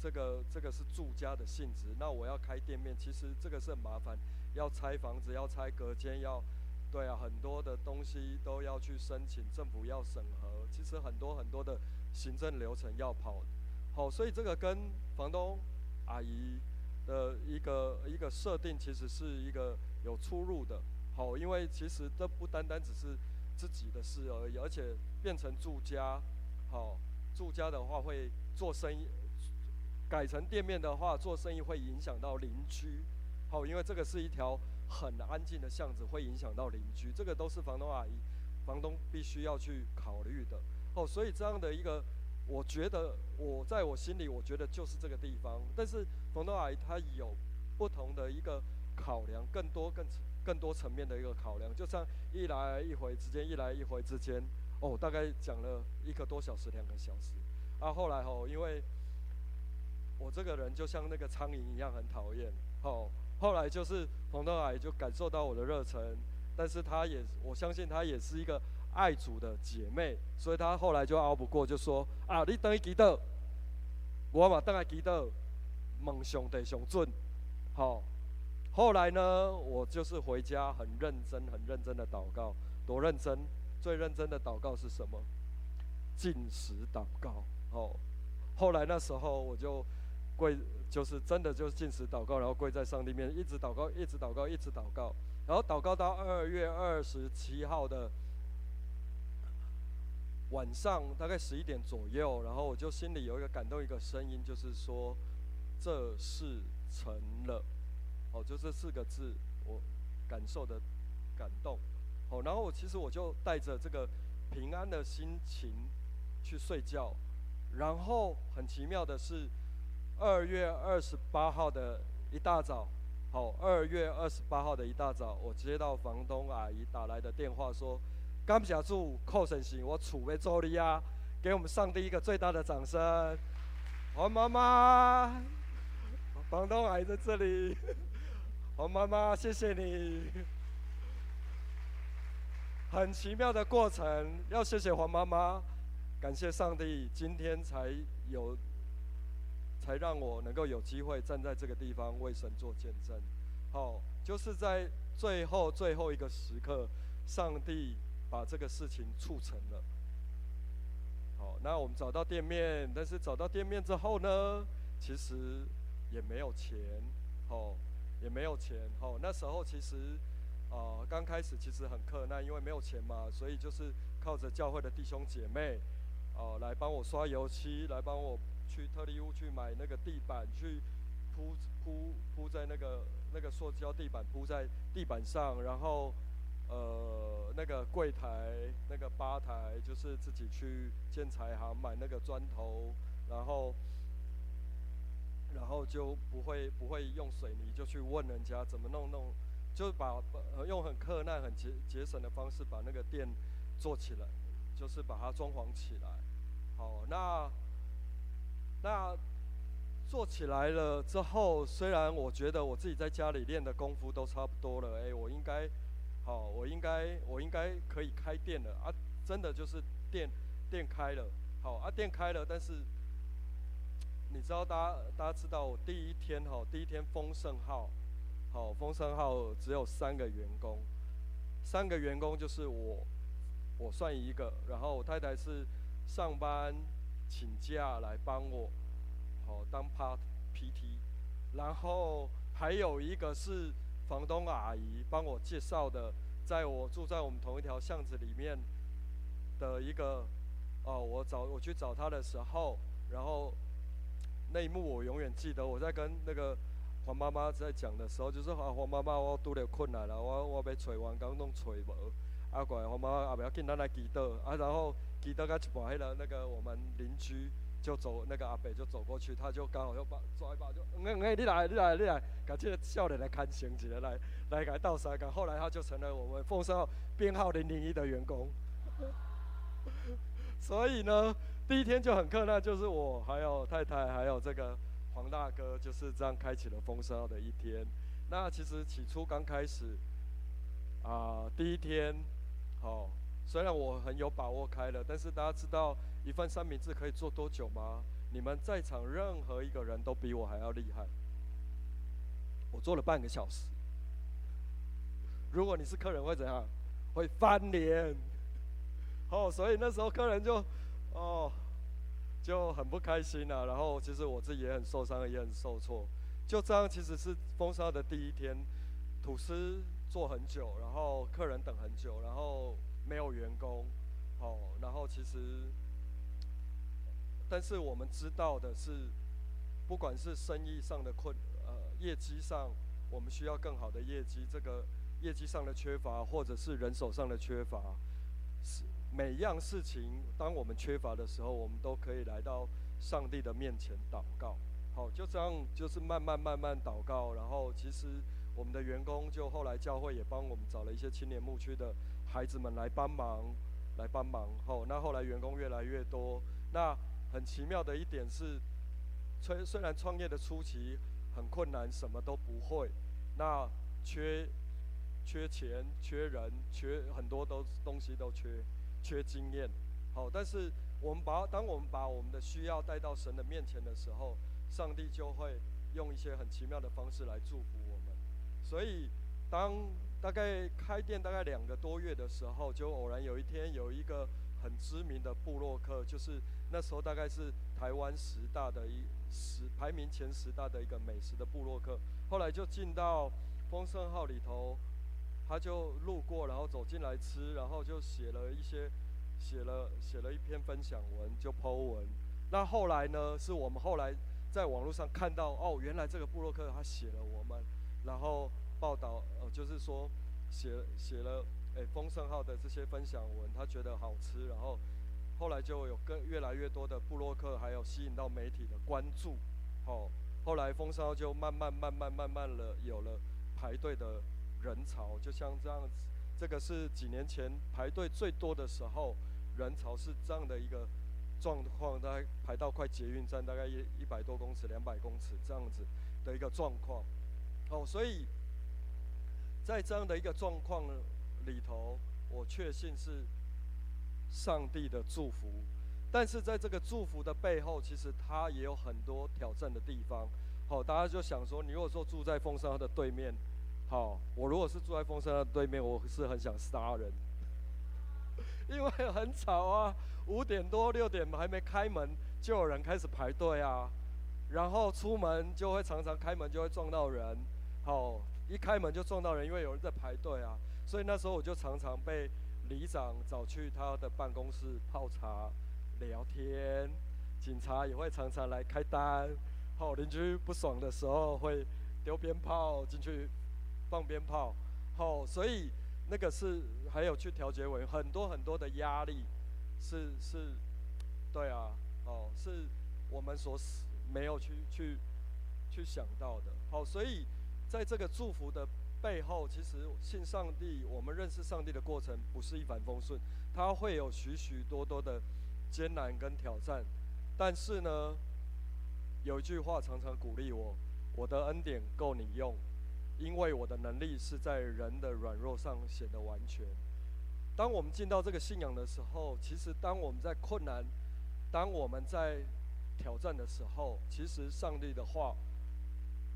S1: 这个这个是住家的性质，那我要开店面，其实这个是很麻烦。要拆房子，要拆隔间，要，对啊，很多的东西都要去申请，政府要审核，其实很多很多的行政流程要跑，好，所以这个跟房东阿姨的一个一个设定，其实是一个有出入的，好，因为其实这不单单只是自己的事而已，而且变成住家，好，住家的话会做生意，改成店面的话做生意会影响到邻居。好，因为这个是一条很安静的巷子，会影响到邻居，这个都是房东阿姨、房东必须要去考虑的。哦，所以这样的一个，我觉得我在我心里，我觉得就是这个地方。但是房东阿姨她有不同的一个考量，更多、更更多层面的一个考量。就像一来一回之间，一来一回之间，哦，大概讲了一个多小时、两个小时。啊，后来哦，因为我这个人就像那个苍蝇一样，很讨厌。哦。后来就是冯德海就感受到我的热忱，但是他也我相信他也是一个爱主的姐妹，所以他后来就熬不过，就说啊，你等于祈祷，我嘛等来祈祷，梦想得上准，好。后来呢，我就是回家很认真、很认真的祷告，多认真，最认真的祷告是什么？禁食祷告，哦。后来那时候我就跪。就是真的，就是进食祷告，然后跪在上帝面，一直祷告，一直祷告，一直祷告，然后祷告到二月二十七号的晚上，大概十一点左右，然后我就心里有一个感动，一个声音，就是说这事成了，哦，就这四个字，我感受的感动，好，然后我其实我就带着这个平安的心情去睡觉，然后很奇妙的是。二月二十八号的一大早，好，二月二十八号的一大早，我接到房东阿姨打来的电话，说：“感谢主，寇神行，我储备助力啊，给我们上帝一个最大的掌声。”黄妈妈，房东阿姨在这里，黄妈妈，谢谢你。很奇妙的过程，要谢谢黄妈妈，感谢上帝，今天才有。才让我能够有机会站在这个地方为神做见证，好，就是在最后最后一个时刻，上帝把这个事情促成了。好，那我们找到店面，但是找到店面之后呢，其实也没有钱，好，也没有钱，好，那时候其实。啊、呃，刚开始其实很困难，因为没有钱嘛，所以就是靠着教会的弟兄姐妹，哦、呃，来帮我刷油漆，来帮我去特力屋去买那个地板，去铺铺铺在那个那个塑胶地板铺在地板上，然后呃那个柜台那个吧台就是自己去建材行买那个砖头，然后然后就不会不会用水泥，就去问人家怎么弄弄。就把用很克难、很节节省的方式把那个店做起来，就是把它装潢起来。好，那那做起来了之后，虽然我觉得我自己在家里练的功夫都差不多了，哎，我应该好，我应该我应该可以开店了啊！真的就是店店开了，好啊，店开了，但是你知道，大家大家知道，我第一天哈，第一天丰盛号。好，丰盛号只有三个员工，三个员工就是我，我算一个，然后我太太是上班请假来帮我，好当 part PT，然后还有一个是房东阿姨帮我介绍的，在我住在我们同一条巷子里面的一个，哦，我找我去找她的时候，然后那一幕我永远记得，我在跟那个。黄妈妈在讲的时候，就是啊，黄妈妈，我拄着困难了，我我要找员工拢找无，啊，过来黄妈妈啊，不要紧，咱来祈祷，啊，然后祈祷到一半，迄个那个我们邻居就走，那个阿北就走过去，他就刚好又把抓一把就，嗯嗯，你来，你来，你来，把这个少年来看行起来，来来给倒三缸，后来他就成了我们丰盛号编号零零一的员工。所以呢，第一天就很困难，就是我还有太太还有这个。黄大哥就是这样开启了丰盛号的一天。那其实起初刚开始，啊、第一天，好、哦，虽然我很有把握开了，但是大家知道一份三明治可以做多久吗？你们在场任何一个人都比我还要厉害。我做了半个小时。如果你是客人会怎样？会翻脸。哦，所以那时候客人就，哦。就很不开心了，然后其实我自己也很受伤，也很受挫。就这样，其实是封杀的第一天，吐司做很久，然后客人等很久，然后没有员工，哦，然后其实，但是我们知道的是，不管是生意上的困，呃，业绩上，我们需要更好的业绩，这个业绩上的缺乏，或者是人手上的缺乏，是。每样事情，当我们缺乏的时候，我们都可以来到上帝的面前祷告。好，就这样，就是慢慢慢慢祷告。然后，其实我们的员工就后来教会也帮我们找了一些青年牧区的孩子们来帮忙，来帮忙。好，那后来员工越来越多。那很奇妙的一点是，虽虽然创业的初期很困难，什么都不会，那缺缺钱、缺人、缺很多都东西都缺。缺经验，好，但是我们把当我们把我们的需要带到神的面前的时候，上帝就会用一些很奇妙的方式来祝福我们。所以，当大概开店大概两个多月的时候，就偶然有一天有一个很知名的部落客，就是那时候大概是台湾十大的一十排名前十大的一个美食的部落客，后来就进到丰盛号里头。他就路过，然后走进来吃，然后就写了一些，写了写了一篇分享文，就 po 文。那后来呢，是我们后来在网络上看到，哦，原来这个部落客他写了我们，然后报道，呃，就是说写写了，诶，丰盛号的这些分享文，他觉得好吃，然后后来就有更越来越多的部落客，还有吸引到媒体的关注，哦，后来丰盛号就慢慢慢慢慢慢了有了排队的。人潮就像这样子，这个是几年前排队最多的时候，人潮是这样的一个状况，大概排到快捷运站，大概一一百多公尺、两百公尺这样子的一个状况。哦，所以在这样的一个状况里头，我确信是上帝的祝福，但是在这个祝福的背后，其实它也有很多挑战的地方。好，大家就想说，你如果说住在丰盛的对面。好，我如果是住在风山的对面，我是很想杀人，因为很吵啊，五点多六点还没开门，就有人开始排队啊，然后出门就会常常开门就会撞到人，好，一开门就撞到人，因为有人在排队啊，所以那时候我就常常被里长找去他的办公室泡茶聊天，警察也会常常来开单，好，邻居不爽的时候会丢鞭炮进去。放鞭炮，好、所以那个是还有去调解委很多很多的压力，是是，对啊，哦，是我们所没有去去去想到的，好、所以在这个祝福的背后，其实信上帝，我们认识上帝的过程不是一帆风顺，它会有许许多多的艰难跟挑战，但是呢，有一句话常常鼓励我，我的恩典够你用。因为我的能力是在人的软弱上显得完全。当我们进到这个信仰的时候，其实当我们在困难、当我们在挑战的时候，其实上帝的话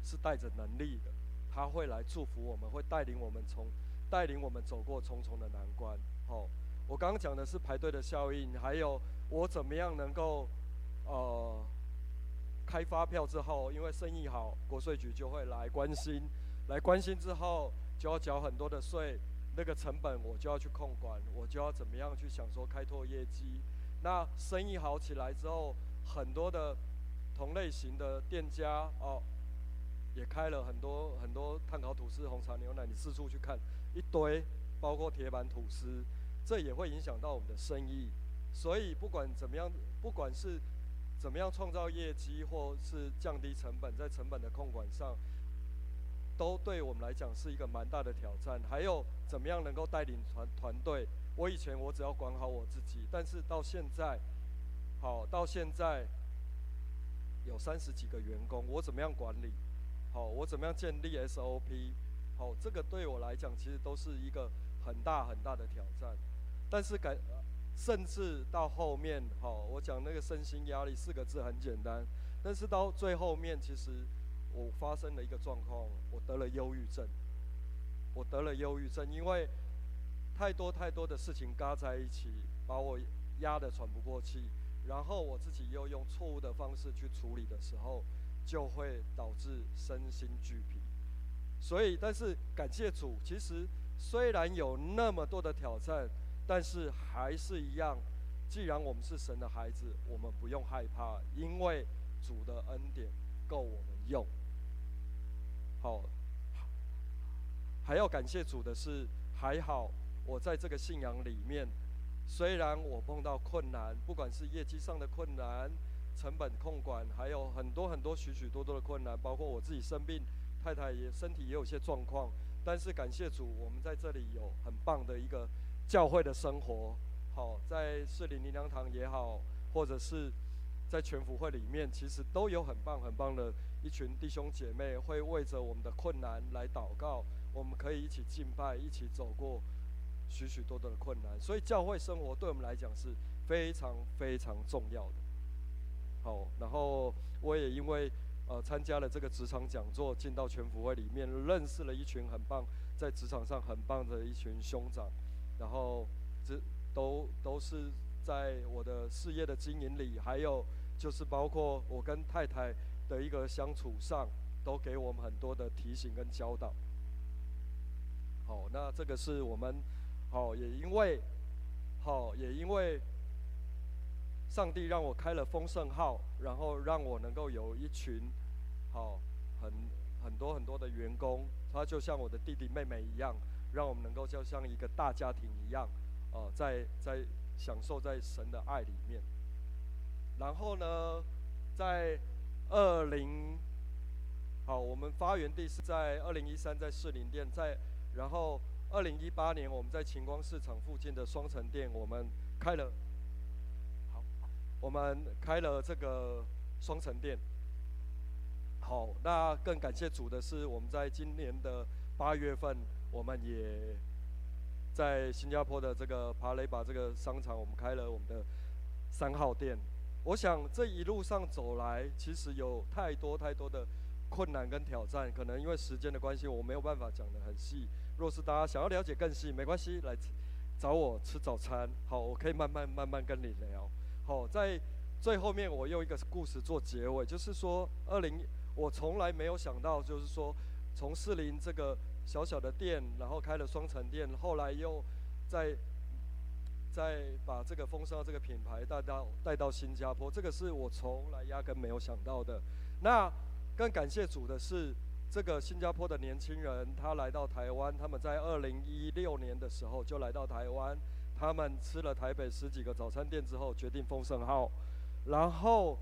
S1: 是带着能力的，他会来祝福我们，会带领我们从带领我们走过重重的难关。好，我刚刚讲的是排队的效应，还有我怎么样能够呃开发票之后，因为生意好，国税局就会来关心。来关心之后，就要缴很多的税，那个成本我就要去控管，我就要怎么样去想说开拓业绩。那生意好起来之后，很多的同类型的店家哦，也开了很多很多炭烤吐司、红茶牛奶，你四处去看一堆，包括铁板吐司，这也会影响到我们的生意。所以不管怎么样，不管是怎么样创造业绩，或是降低成本，在成本的控管上。都对我们来讲是一个蛮大的挑战，还有怎么样能够带领团团队？我以前我只要管好我自己，但是到现在，好到现在有三十几个员工，我怎么样管理？好，我怎么样建立 SOP？好，这个对我来讲其实都是一个很大很大的挑战。但是感，甚至到后面，好，我讲那个身心压力四个字很简单，但是到最后面其实。我发生了一个状况，我得了忧郁症。我得了忧郁症，因为太多太多的事情嘎在一起，把我压得喘不过气。然后我自己又用错误的方式去处理的时候，就会导致身心俱疲。所以，但是感谢主，其实虽然有那么多的挑战，但是还是一样。既然我们是神的孩子，我们不用害怕，因为主的恩典够我们用。好，还要感谢主的是，还好我在这个信仰里面，虽然我碰到困难，不管是业绩上的困难、成本控管，还有很多很多许许多多的困难，包括我自己生病，太太也身体也有些状况，但是感谢主，我们在这里有很棒的一个教会的生活。好，在士林灵堂也好，或者是在全福会里面，其实都有很棒很棒的。一群弟兄姐妹会为着我们的困难来祷告，我们可以一起敬拜，一起走过许许多多的困难。所以教会生活对我们来讲是非常非常重要的。好，然后我也因为呃参加了这个职场讲座，进到全福会里面，认识了一群很棒，在职场上很棒的一群兄长，然后这都都是在我的事业的经营里，还有就是包括我跟太太。的一个相处上，都给我们很多的提醒跟教导。好，那这个是我们，好，也因为，好，也因为，上帝让我开了丰盛号，然后让我能够有一群，好，很很多很多的员工，他就像我的弟弟妹妹一样，让我们能够就像一个大家庭一样，呃，在在享受在神的爱里面。然后呢，在二零，好，我们发源地是在二零一三在士林店，在然后二零一八年我们在晴光市场附近的双城店，我们开了，我们开了这个双城店。好，那更感谢主的是，我们在今年的八月份，我们也在新加坡的这个帕雷巴这个商场，我们开了我们的三号店。我想这一路上走来，其实有太多太多的困难跟挑战，可能因为时间的关系，我没有办法讲得很细。若是大家想要了解更细，没关系，来找我吃早餐。好，我可以慢慢慢慢跟你聊。好，在最后面我用一个故事做结尾，就是说，二零我从来没有想到，就是说，从士林这个小小的店，然后开了双层店，后来又在。再把这个丰盛号这个品牌带到带到新加坡，这个是我从来压根没有想到的。那更感谢主的是，这个新加坡的年轻人他来到台湾，他们在二零一六年的时候就来到台湾，他们吃了台北十几个早餐店之后，决定丰盛号，然后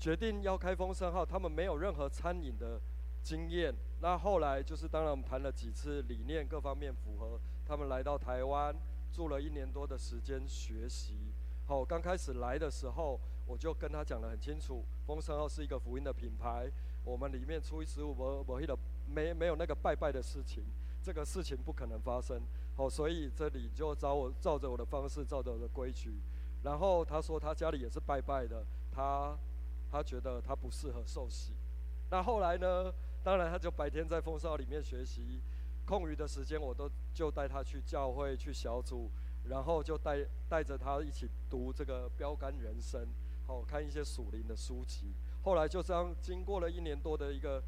S1: 决定要开丰盛号。他们没有任何餐饮的经验，那后来就是当然我们谈了几次理念各方面符合，他们来到台湾。住了一年多的时间学习，好，刚开始来的时候，我就跟他讲得很清楚，丰盛号是一个福音的品牌，我们里面初一十五没没的没没有那个拜拜的事情，这个事情不可能发生，好，所以这里就找我照着我的方式，照着我的规矩，然后他说他家里也是拜拜的，他他觉得他不适合受洗，那后来呢，当然他就白天在风骚里面学习。空余的时间，我都就带他去教会、去小组，然后就带带着他一起读这个标杆人生，好看一些属灵的书籍。后来就这样经过了一年多的一个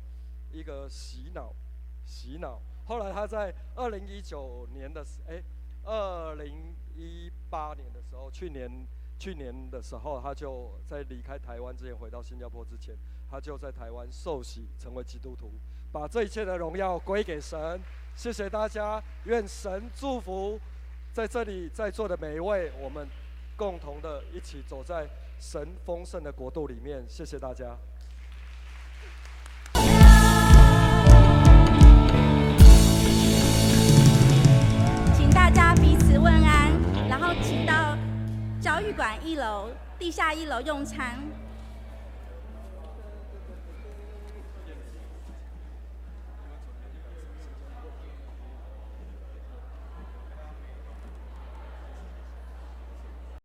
S1: 一个洗脑，洗脑。后来他在二零一九年的时，哎，二零一八年的时候，去年去年的时候，他就在离开台湾之前，回到新加坡之前，他就在台湾受洗，成为基督徒，把这一切的荣耀归给神。谢谢大家，愿神祝福在这里在座的每一位，我们共同的一起走在神丰盛的国度里面。谢谢大家。
S2: 大家彼此问安，然后请到教育馆一楼、地下一楼用餐。